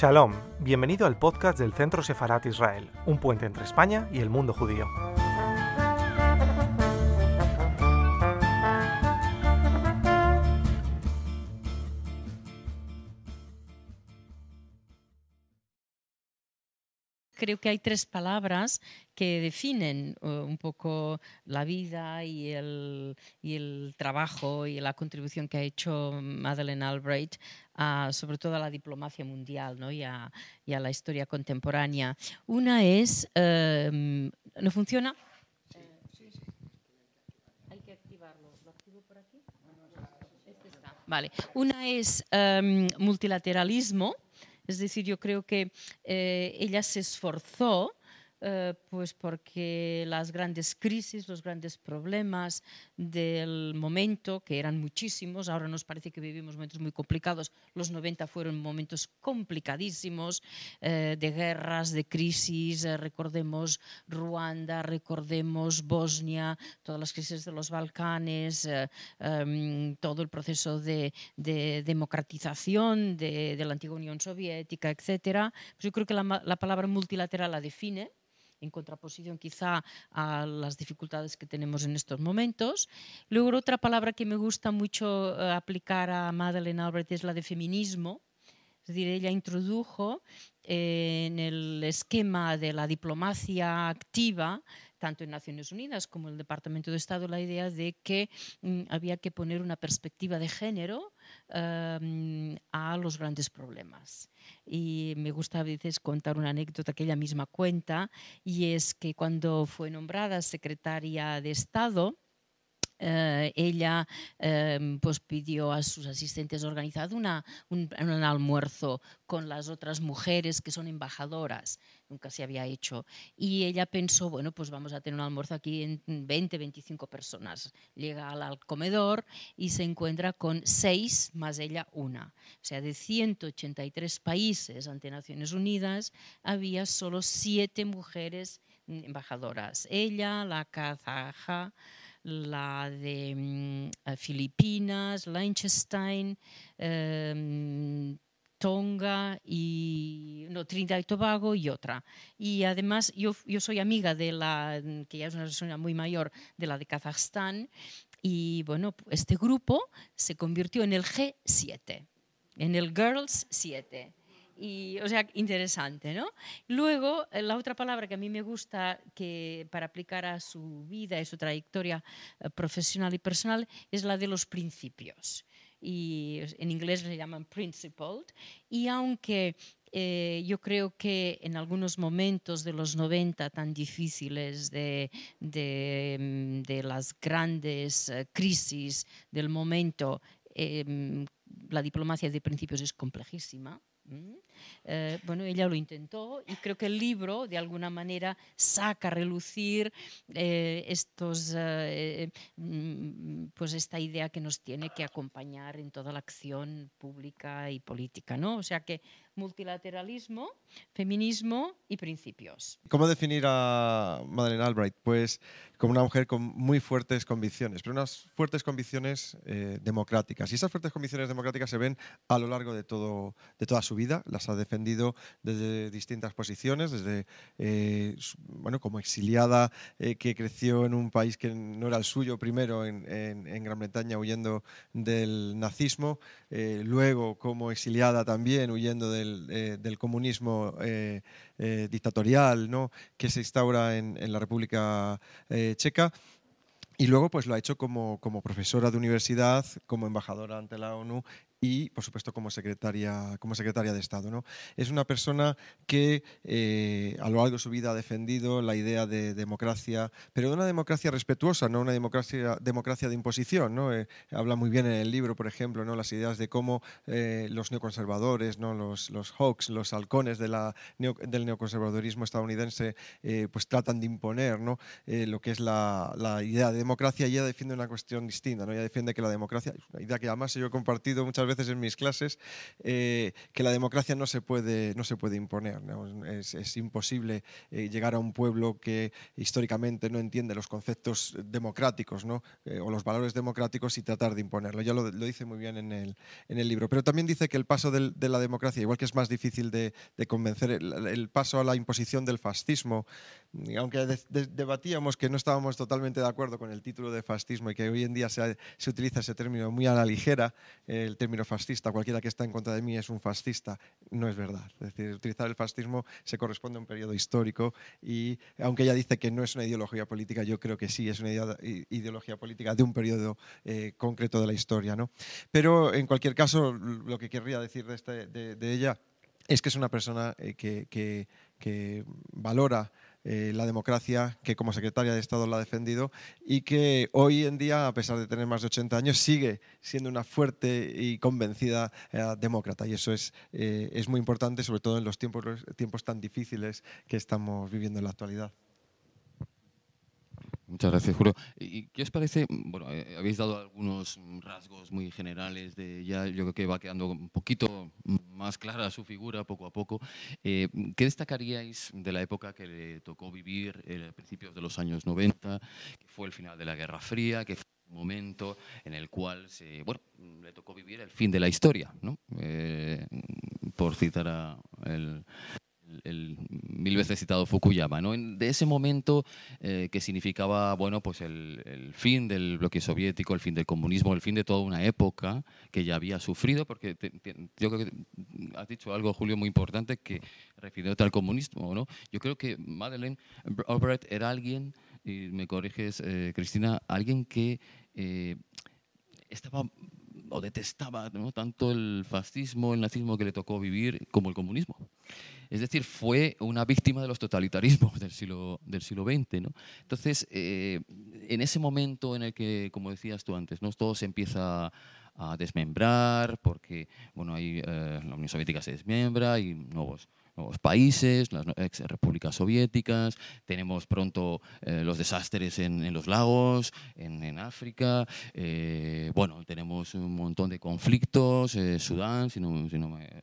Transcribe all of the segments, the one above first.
Shalom, bienvenido al podcast del Centro Sefarat Israel, un puente entre España y el mundo judío. creo que hay tres palabras que definen uh, un poco la vida y el, y el, trabajo y la contribución que ha hecho Madeleine Albright, a, sobre todo a la diplomacia mundial ¿no? y, a, y, a, la historia contemporánea. Una es, um, ¿no funciona? Hay que activarlo. ¿Lo activo por aquí? Este. Vale. Una es um, multilateralismo es decir, yo creo que eh, ella se esforzó eh, pues porque las grandes crisis, los grandes problemas del momento, que eran muchísimos, ahora nos parece que vivimos momentos muy complicados, los 90 fueron momentos complicadísimos eh, de guerras, de crisis, eh, recordemos Ruanda, recordemos Bosnia, todas las crisis de los Balcanes, em, todo el proceso de, democratización de, la antigua Unión Soviética, etc. Pues yo creo que la, la palabra multilateral la define en contraposición quizá a las dificultades que tenemos en estos momentos. Luego otra palabra que me gusta mucho eh, aplicar a Madeleine Albright es la de feminismo. Es decir, ella introdujo eh, en el esquema de la diplomacia activa tanto en Naciones Unidas como en el Departamento de Estado, la idea de que mm, había que poner una perspectiva de género em, a los grandes problemas. Y me gusta a veces contar una anécdota que ella misma cuenta, y es que cuando fue nombrada secretaria de Estado, eh, ella eh, pues pidió a sus asistentes organizar una, un, un, almuerzo con las otras mujeres que son embajadoras. Nunca se había hecho. Y ella pensó, bueno, pues vamos a tener un almuerzo aquí en 20, 25 personas. Llega al, al comedor y se encuentra con seis más ella una. O sea, de 183 países ante Naciones Unidas, había solo siete mujeres embajadoras. Ella, la kazaja, la de mm, Filipinas, Liechtenstein, em, Tonga y no, Trinidad y Tobago y otra. Y además yo, yo soy amiga de la, que ya es una persona muy mayor, de la de Kazajstán. Y bueno, este grupo se convirtió en el G7, en el Girls 7. Y, o sea, interesante, ¿no? Luego, eh, la otra palabra que a mí me gusta que, para aplicar a su vida y su trayectoria eh, profesional y personal es la de los principios. Y en inglés le llaman principled. Y aunque eh, yo creo que en algunos momentos de los 90 tan difíciles de, de, mm, de las grandes crisis del momento, em, la diplomacia de principios es complejísima. Eh, bueno, ella lo intentó y creo que el libro de alguna manera saca a relucir eh, estos, eh, mm, pues esta idea que nos tiene que acompañar en toda la acción pública y política, ¿no? O sea que multilateralismo, feminismo y principios. ¿Cómo definir a Madeleine Albright? Pues como una mujer con muy fuertes convicciones, pero unas fuertes convicciones democráticas. Y esas fuertes convicciones democráticas se ven a lo largo de, todo, de toda su vida, las ha defendido desde distintas posiciones, desde, eh, bueno, como exiliada eh, que creció en un país que no era el suyo primero en, Gran Bretaña huyendo del nazismo, eh, luego como exiliada también huyendo del, comunismo dictatorial ¿no? que se instaura en, en la República Checa. Y luego pues lo ha hecho como, como, profesora de universidad, como embajadora ante la ONU y, por supuesto, como secretaria, como secretaria de Estado. ¿no? Es una persona que eh, a lo largo de su vida ha defendido la idea de democracia, pero de una democracia respetuosa, no una democracia, democracia de imposición. ¿no? Eh, habla muy bien en el libro, por ejemplo, ¿no? las ideas de cómo eh, los neoconservadores, ¿no? los, los hawks, los halcones de la del neoconservadorismo estadounidense, pues tratan de imponer ¿no? lo que es la, la, idea de democracia y ella defiende una cuestión distinta. ¿no? Ella defiende que la democracia, una idea que además yo he compartido muchas veces en mis clases, eh, que la democracia no se puede, no se puede imponer. Es, imposible eh, llegar a un pueblo que históricamente no entiende los conceptos democráticos ¿no? o los valores democráticos y tratar de imponerlo. Ya lo, dice muy bien en el, en el, libro. Pero también dice que el paso de la democracia, igual que es más difícil de, convencer, el, paso a la imposición del fascismo, aunque debatíamos que no estábamos totalmente de acuerdo con el título de fascismo y que hoy en día se, se utiliza ese término muy a la ligera, el término fascista, cualquiera que está en contra de mí es un fascista, no es verdad. Es decir, utilizar el fascismo se corresponde a un periodo histórico y aunque ella dice que no es una ideología política, yo creo que sí es una ideología política de un periodo eh, concreto de la historia. ¿no? Pero en cualquier caso, lo que querría decir de, este, de, ella es que es una persona eh, que, que, que valora eh, la democracia, que como secretaria de Estado la ha defendido y que hoy en día, a pesar de tener más de 80 años, sigue siendo una fuerte y convencida eh, demócrata. Y eso es, eh, es muy importante, sobre todo en los tiempos, tiempos tan difíciles que estamos viviendo en la actualidad. Muchas gracias, Julio. ¿Y qué os parece? Bueno, eh, habéis dado algunos rasgos muy generales de ella. Yo creo que va quedando un poquito más clara su figura poco a poco. Eh, ¿Qué destacaríais de la época que le tocó vivir a principios de los años 90, que fue el final de la Guerra Fría, que fue un momento en el cual se, bueno, le tocó vivir el fin de la historia, ¿no? Eh, por citar a el, el mil veces citado Fukuyama, ¿no? de ese momento eh, que significaba bueno, pues el, fin del bloque soviético, el fin del comunismo, el fin de toda una época que ya había sufrido, porque yo creo que has dicho algo, Julio, muy importante que refiriéndote al comunismo. ¿no? Yo creo que Madeleine Albright era alguien, y me corriges, eh, Cristina, alguien que eh, estaba o detestaba ¿no? tanto el fascismo, el nazismo que le tocó vivir como el comunismo. Es decir, fue una víctima de los totalitarismos del siglo, del siglo XX. ¿no? Entonces, eh, en ese momento en el que, como decías tú antes, ¿no? todo se empieza a desmembrar, porque bueno, ahí, eh, la Unión Soviética se desmembra y nuevos nuevos países, las ex repúblicas soviéticas, tenemos pronto eh, los desastres en, los lagos, en, África, eh, bueno, tenemos un montón de conflictos, eh, Sudán,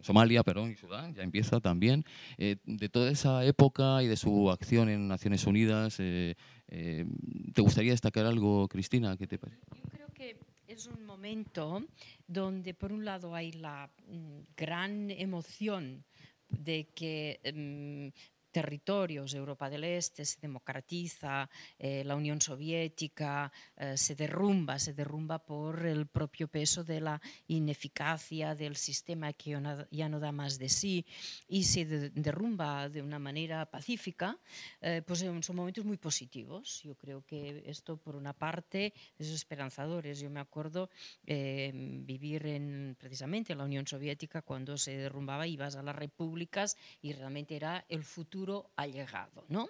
Somalia, perdón, y Sudán, ya empieza también. de toda esa época y de su acción en Naciones Unidas, ¿te gustaría destacar algo, Cristina? ¿Qué te parece? Yo creo que es un momento donde por un lado hay la mm, gran emoción de que em, territorios, Europa del Este se democratiza, eh, la Unión Soviética eh, se derrumba, se derrumba por el propio peso de la ineficacia del sistema que ya no da más de sí y se derrumba de una manera pacífica, eh, pues son momentos muy positivos. Yo creo que esto, por una parte, es esperanzador. Yo me acuerdo vivir en, precisamente en la Unión Soviética cuando se derrumbaba, ibas a las repúblicas y realmente era el futuro ha llegado, ¿no?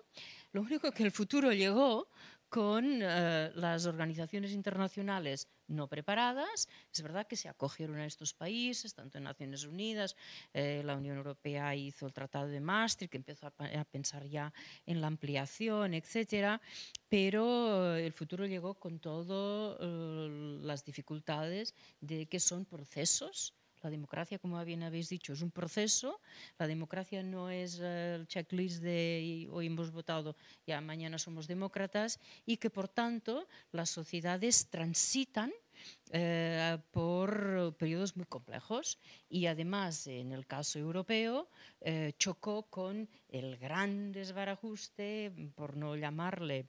Lo único que el futuro llegó con eh, las organizaciones internacionales no preparadas. Es verdad que se acogieron a estos países, tanto en Naciones Unidas, eh, la Unión Europea hizo el Tratado de Maastricht, que empezó a, pensar ya en la ampliación, etcétera, pero el futuro llegó con todas eh, las dificultades de que son procesos la democracia, como bien habéis dicho, es un proceso. La democracia no es el checklist de hoy hemos votado, ya mañana somos demócratas, y que por tanto las sociedades transitan eh, por periodos muy complejos y además en el caso europeo eh, chocó con el gran desbarajuste, por no llamarle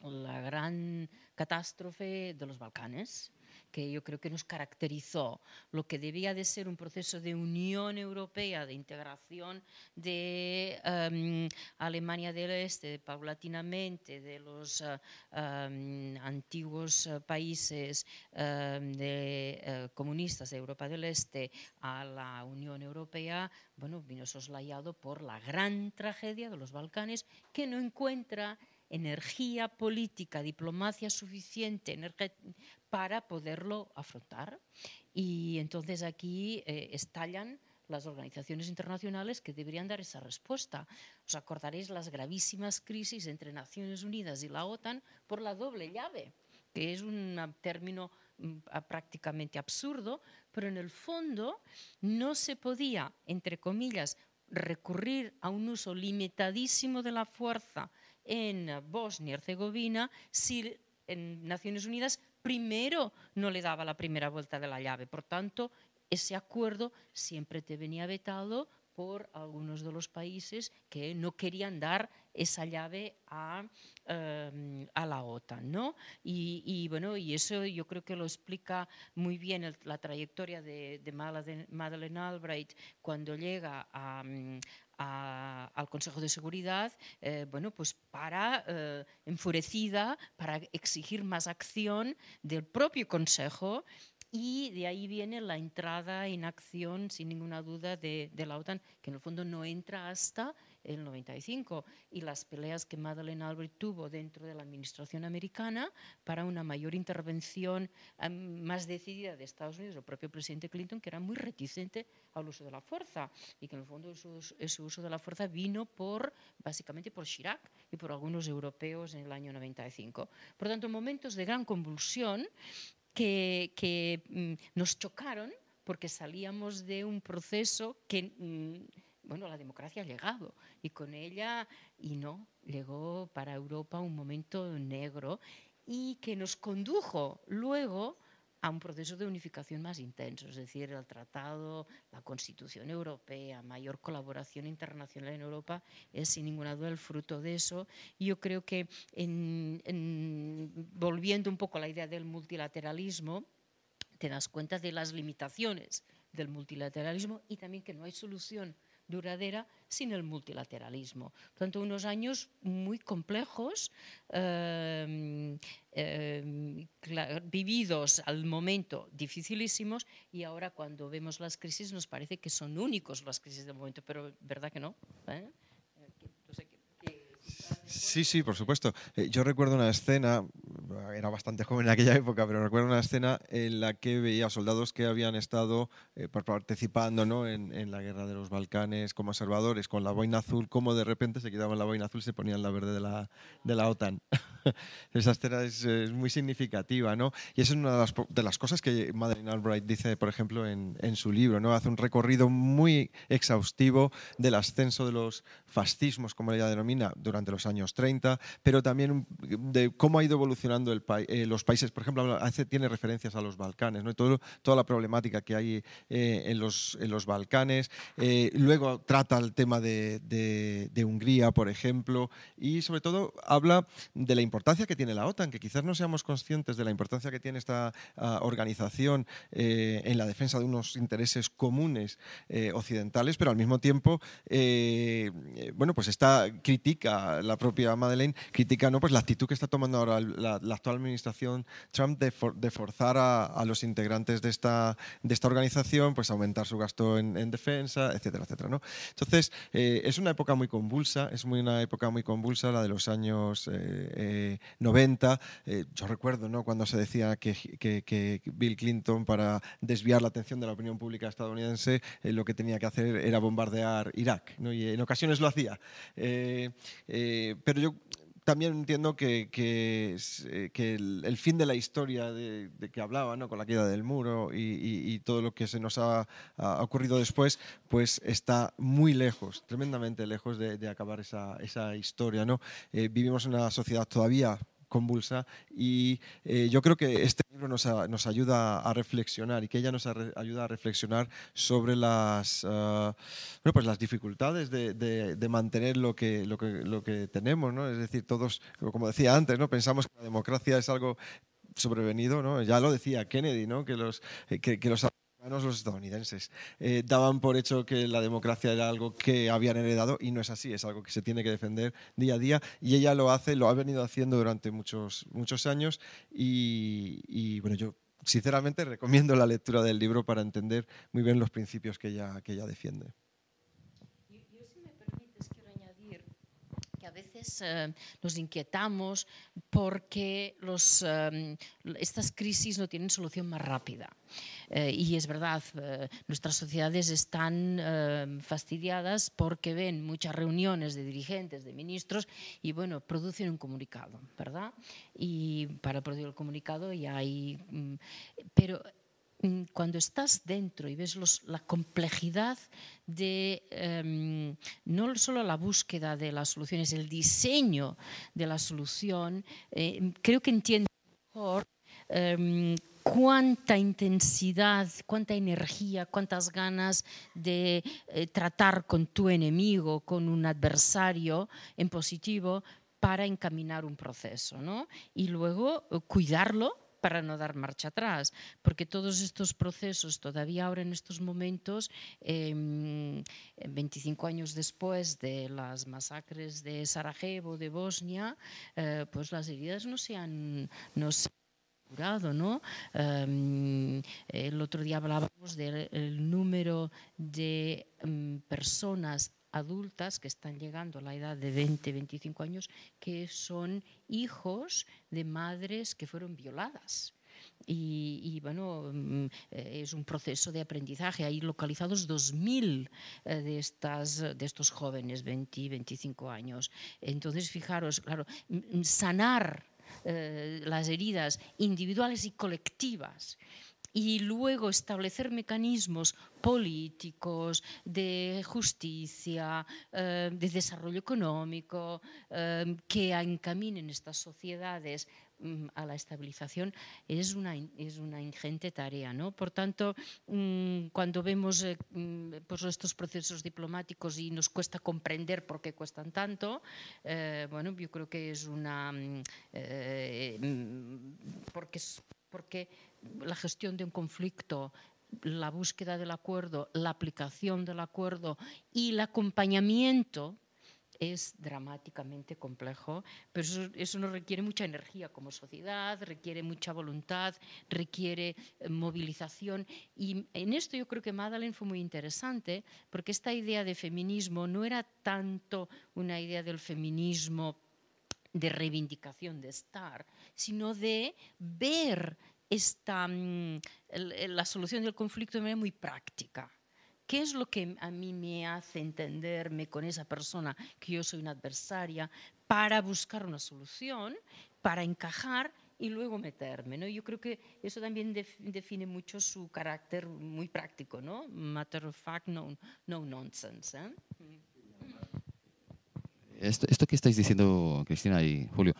la gran catástrofe de los Balcanes que yo creo que nos caracterizó, lo que debía de ser un proceso de unión europea, de integración de em, Alemania del Este, paulatinamente, de los eh, em, antiguos eh, países em, eh, comunistas de Europa del Este a la Unión Europea, bueno, vino soslayado por la gran tragedia de los Balcanes que no encuentra energía política, diplomacia suficiente para poderlo afrontar. Y entonces aquí eh, estallan las organizaciones internacionales que deberían dar esa respuesta. Os acordaréis las gravísimas crisis entre Naciones Unidas y la OTAN por la doble llave, que es un término mm, prácticamente absurdo, pero en el fondo no se podía, entre comillas, recurrir a un uso limitadísimo de la fuerza en Bosnia y Herzegovina si en Naciones Unidas primero no le daba la primera vuelta de la llave. Por tanto, ese acuerdo siempre te venía vetado por algunos de los países que no querían dar esa llave a, em, a la OTAN. ¿no? Y, bueno, y eso yo creo que lo explica muy bien la trayectoria de, de Madeleine Albright cuando llega a, al Consejo de Seguridad, eh, bueno, pues para, eh, enfurecida, para exigir más acción del propio Consejo y de ahí viene la entrada en acción, sin ninguna duda, de, la OTAN, que en el fondo no entra hasta el 95. Y las peleas que Madeleine Albright tuvo dentro de la administración americana para una mayor intervención más decidida de Estados Unidos, el propio presidente Clinton, que era muy reticente al uso de la fuerza. Y que en el fondo ese uso de la fuerza vino por, básicamente por Chirac y por algunos europeos en el año 95. Por tanto, momentos de gran convulsión que, mm, nos chocaron porque salíamos de un proceso que, mm, bueno, la democracia ha llegado y con ella, y no, llegó para Europa un momento negro y que nos condujo luego a un proceso de unificación más intenso, es decir, el tratado, la Constitución Europea, mayor colaboración internacional en Europa, es sin ninguna duda el fruto de eso. Y yo creo que, volviendo un poco a la idea del multilateralismo, te das cuenta de las limitaciones del multilateralismo y también que no hay solución duradera sin el multilateralismo. Por tanto, unos años muy complejos, em, em, vividos al momento dificilísimos y ahora cuando vemos las crisis nos parece que son únicos las crisis del momento, pero verdad que no. ¿Eh? Sí, sí, por supuesto. Eh, yo recuerdo una escena, era bastante joven en aquella época, pero recuerdo una escena en la que veía soldados que habían estado eh, participando ¿no? en, la guerra de los Balcanes como observadores con la boina azul, como de repente se quitaban la boina azul y se ponían la verde de la, de la OTAN. Esa escena es, muy significativa, ¿no? Y esa es una de las, de las cosas que Madeleine Albright dice, por ejemplo, en, en, su libro, ¿no? Hace un recorrido muy exhaustivo del ascenso de los fascismos, como ella denomina, durante los años 30, pero también de cómo ha ido evolucionando el eh, los países. Por ejemplo, hace, tiene referencias a los Balcanes, ¿no? Todo, toda la problemática que hay eh, en, los, en los Balcanes. Eh, luego trata el tema de, de, Hungría, por ejemplo, y sobre todo habla de la importancia que tiene la OTAN, que quizás no seamos conscientes de la importancia que tiene esta ah, organización en la defensa de unos intereses comunes occidentales, pero al mismo tiempo, bueno, pues esta critica la propia Madeleine critica ¿no? pues la actitud que está tomando ahora la, actual administración Trump de, de forzar a, los integrantes de esta, de esta organización pues aumentar su gasto en, defensa, etcétera, etcétera. ¿no? Entonces, eh, es una época muy convulsa, es muy una época muy convulsa, la de los años 90. Eh, eh, yo recuerdo ¿no? cuando se decía que, que, Bill Clinton, para desviar la atención de la opinión pública estadounidense, lo que tenía que hacer era bombardear Irak, ¿no? y en ocasiones lo hacía pero yo también entiendo que, eh, el, fin de la historia de, que hablaba, ¿no? con la queda del muro y, todo lo que se nos ha, ocurrido después, pues está muy lejos, tremendamente lejos de, acabar esa, esa historia. ¿no? Eh, vivimos en una sociedad todavía convulsa y eh, yo creo que este libro nos, nos, ayuda a reflexionar y que ella nos ayuda a reflexionar sobre las, uh, pues las dificultades de, mantener lo que, lo, que, tenemos, ¿no? es decir, todos, como decía antes, ¿no? pensamos que la democracia es algo sobrevenido, ¿no? ya lo decía Kennedy, ¿no? que, los, que, que los los estadounidenses eh, daban por hecho que la democracia era algo que habían heredado y no es así, es algo que se tiene que defender día a día y ella lo hace, lo ha venido haciendo durante muchos, muchos años y, bueno, yo sinceramente recomiendo la lectura del libro para entender muy bien los principios que ella, que ella defiende. a veces eh, nos inquietamos porque los, eh, estas crisis no tienen solución más rápida. Eh, y es verdad, nuestras sociedades están fastidiadas porque ven muchas reuniones de dirigentes, de ministros, y bueno, producen un comunicado, ¿verdad? Y para producir el comunicado ya hay... Mm, pero cuando estás dentro y ves la complejidad de em, no solo la búsqueda de las soluciones, el diseño de la solución, eh, creo que entiendes mejor em, cuánta intensidad, cuánta energía, cuántas ganas de eh, tratar con tu enemigo, con un adversario en positivo para encaminar un proceso, ¿no? Y luego eh, cuidarlo para no dar marcha atrás, porque todos estos procesos, todavía ahora en estos momentos, 25 em, años después de las masacres de Sarajevo, de Bosnia, eh, pues las heridas no se han... No curado, ¿no? Em, el otro día hablábamos del número de em, personas adultas que están llegando a la edad de 20, 25 años, que son hijos de madres que fueron violadas. Y, bueno, mm, eh, es un proceso de aprendizaje. Hay localizados 2.000 eh, de, estas, de estos jóvenes, 20, 25 años. Entonces, fijaros, claro, sanar eh, las heridas individuales y colectivas y luego establecer mecanismos políticos, de justicia, eh, de desarrollo económico, eh, que encaminen estas sociedades mm, a la estabilización es una, es una ingente tarea. ¿no? Por tanto, mm, cuando vemos eh, mm, pues estos procesos diplomáticos y nos cuesta comprender por qué cuestan tanto, bueno, yo creo que es una... porque, porque la gestión de un conflicto, la búsqueda del acuerdo, la aplicación del acuerdo y el acompañamiento es dramáticamente complejo, pero eso, nos requiere mucha energía como sociedad, requiere mucha voluntad, requiere eh, movilización. Y en esto yo creo que Madeleine fue muy interesante, porque esta idea de feminismo no era tanto una idea del feminismo de reivindicación de estar, sino de ver esta, mm, la solución del conflicto de manera muy práctica. ¿Qué es lo que a mí me hace entenderme con esa persona que yo soy una adversaria para buscar una solución, para encajar y luego meterme? ¿no? Yo creo que eso también define mucho su carácter muy práctico, ¿no? Matter of fact, no, no nonsense. ¿eh? Esto, que estáis diciendo, Cristina y Julio,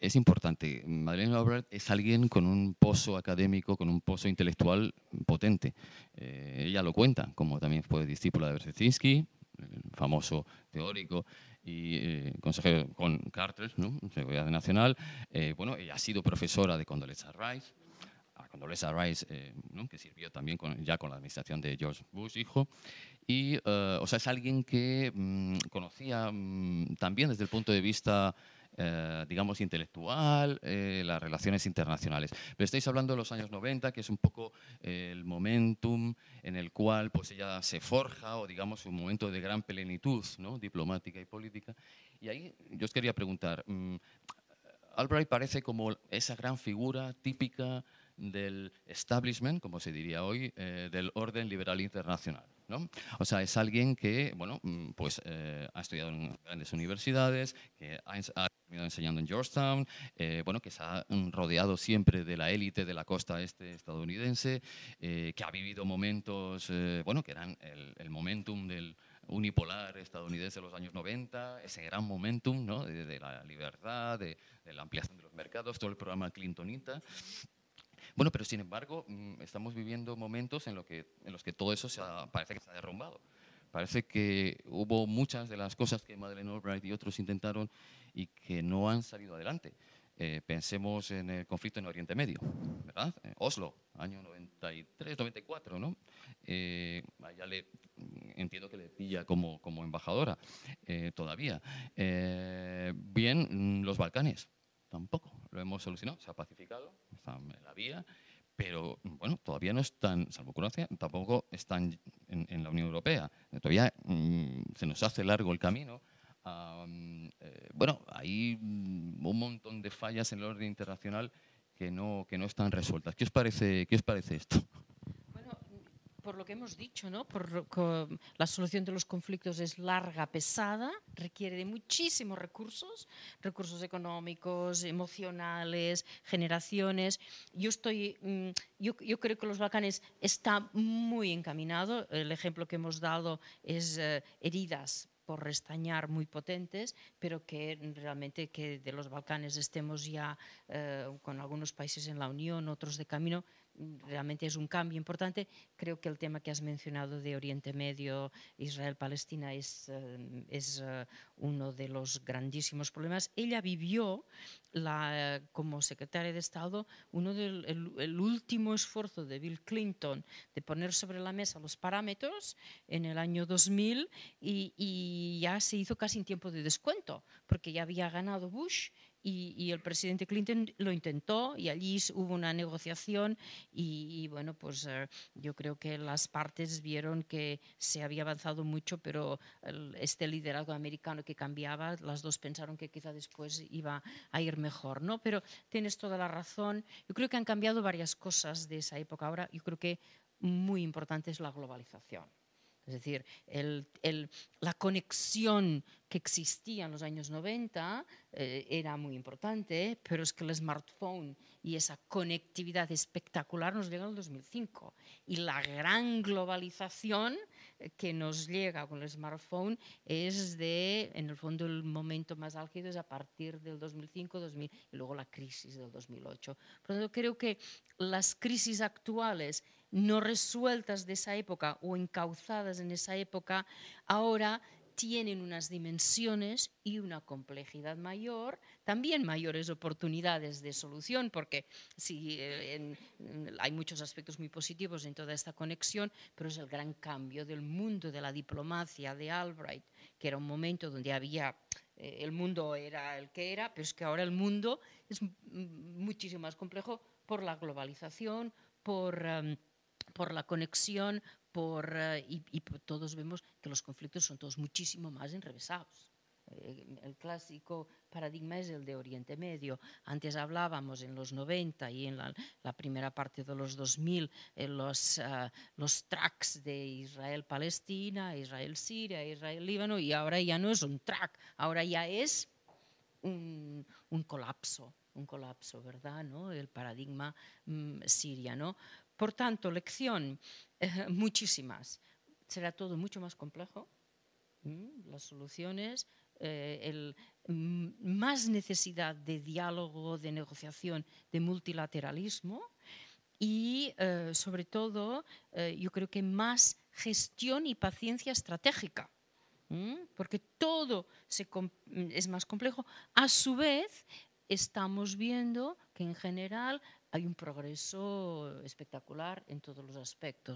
es importante. Madeleine Albright es alguien con un pozo académico, con un pozo intelectual potente. Eh, ella lo cuenta, como también fue discípula de Brzezinski, el famoso teórico y eh, consejero con Carter, ¿no? Seguridad Nacional. Eh, bueno, ella ha sido profesora de Condoleezza Rice, a Condoleezza Rice, que sirvió también ya con la administración de George Bush, hijo. Y, o sea, es alguien que mm, conocía mm, también desde el punto de vista eh, digamos, intelectual, eh, las relaciones internacionales. Pero estáis hablando de los años 90, que es un poco eh, el momentum en el cual pues, ella se forja, o digamos, un momento de gran plenitud ¿no? diplomática y política. Y ahí yo os quería preguntar, mm, Albright parece como esa gran figura típica del establishment, como se diría hoy, del orden liberal internacional. ¿no? O sea, es alguien que, bueno, mm, pues ha estudiado en grandes universidades, que terminado enseñando en Georgetown, eh, bueno, que se ha rodeado siempre de la élite de la costa este estadounidense, eh, que ha vivido momentos, eh, bueno, que eran el, momentum del unipolar estadounidense de los años 90, ese gran momentum ¿no? de, la libertad, de, la ampliación de los mercados, todo el programa Clintonita. Bueno, pero sin embargo, mm, estamos viviendo momentos en, lo que, en los que todo eso se parece que se ha derrumbado. Parece que hubo muchas de las cosas que Madeleine Albright y otros intentaron y que no han salido adelante. Eh, pensemos en el conflicto en Oriente Medio, ¿verdad? Eh, Oslo, año 93, 94, ¿no? Eh, le, entiendo que le pilla como, como embajadora todavía. bien, los Balcanes, tampoco lo hemos solucionado, se ha pacificado, está en la vía, pero bueno, todavía no están, salvo Croacia, tampoco están en, la Unión Europea. Todavía mm, se nos hace largo el camino mm, bueno, hay mm, un montón de fallas en el orden internacional que no, que no están resueltas. ¿Qué os parece, qué os parece esto? Por lo que hemos dicho, ¿no? Por, la solución de los conflictos es larga, pesada, requiere de muchísimos recursos, recursos económicos, emocionales, generaciones. Yo estoy, mm, yo, creo que los Balcanes está muy encaminado. El ejemplo que hemos dado es eh, heridas por restañar muy potentes, pero que realmente que de los Balcanes estemos ya eh, con algunos países en la Unión, otros de camino, realmente es un cambio importante. Creo que el tema que has mencionado de Oriente Medio, Israel-Palestina, es, eh, es eh, uno de los grandísimos problemas. Ella vivió la, como secretaria de Estado uno del el, último esfuerzo de Bill Clinton de poner sobre la mesa los parámetros en el año 2000 y, y ya se hizo casi en tiempo de descuento, porque ya había ganado Bush y, el presidente Clinton lo intentó y allí hubo una negociación y, bueno, pues eh, yo creo que las partes vieron que se había avanzado mucho, pero este liderazgo americano que cambiaba, las dos pensaron que quizá después iba a ir mejor, ¿no? Pero tienes toda la razón. Yo creo que han cambiado varias cosas de esa época. Ahora yo creo que muy importante es la globalización. Es decir, la conexión que existía en los años 90 eh, era muy importante, pero es que el smartphone y esa conectividad espectacular nos llega en el 2005. Y la gran globalización eh, que nos llega con el smartphone es de, en el fondo, el momento más álgido es a partir del 2005, 2000 y luego la crisis del 2008. Por lo tanto, creo que las crisis actuales no resueltas de esa época o encauzadas en esa época, ahora tienen unas dimensiones y una complejidad mayor, también mayores oportunidades de solución, porque sí, eh, hay muchos aspectos muy positivos en toda esta conexión, pero es el gran cambio del mundo de la diplomacia de Albright, que era un momento donde había, eh, el mundo era el que era, pero es que ahora el mundo es muchísimo más complejo por la globalización, por... Em, por la conexión, por, eh, y, todos vemos que los conflictos son todos muchísimo más enrevesados. Eh, el clásico paradigma es el de Oriente Medio. Antes hablábamos en los 90 y en la, primera parte de los 2000 en los, uh, los tracks de Israel-Palestina, Israel-Siria, Israel-Líbano, y ahora ya no es un track, ahora ya es un, colapso, un colapso, ¿verdad? ¿no? El paradigma mm. Por tanto, lección, eh, muchísimas. Será todo mucho más complejo. Las soluciones, eh, el, más necesidad de diálogo, de negociación, de multilateralismo y, eh, sobre todo, yo creo que más gestión y paciencia estratégica. Porque todo es más complejo. A su vez, estamos viendo que en general hay un progreso espectacular en todos los aspectos.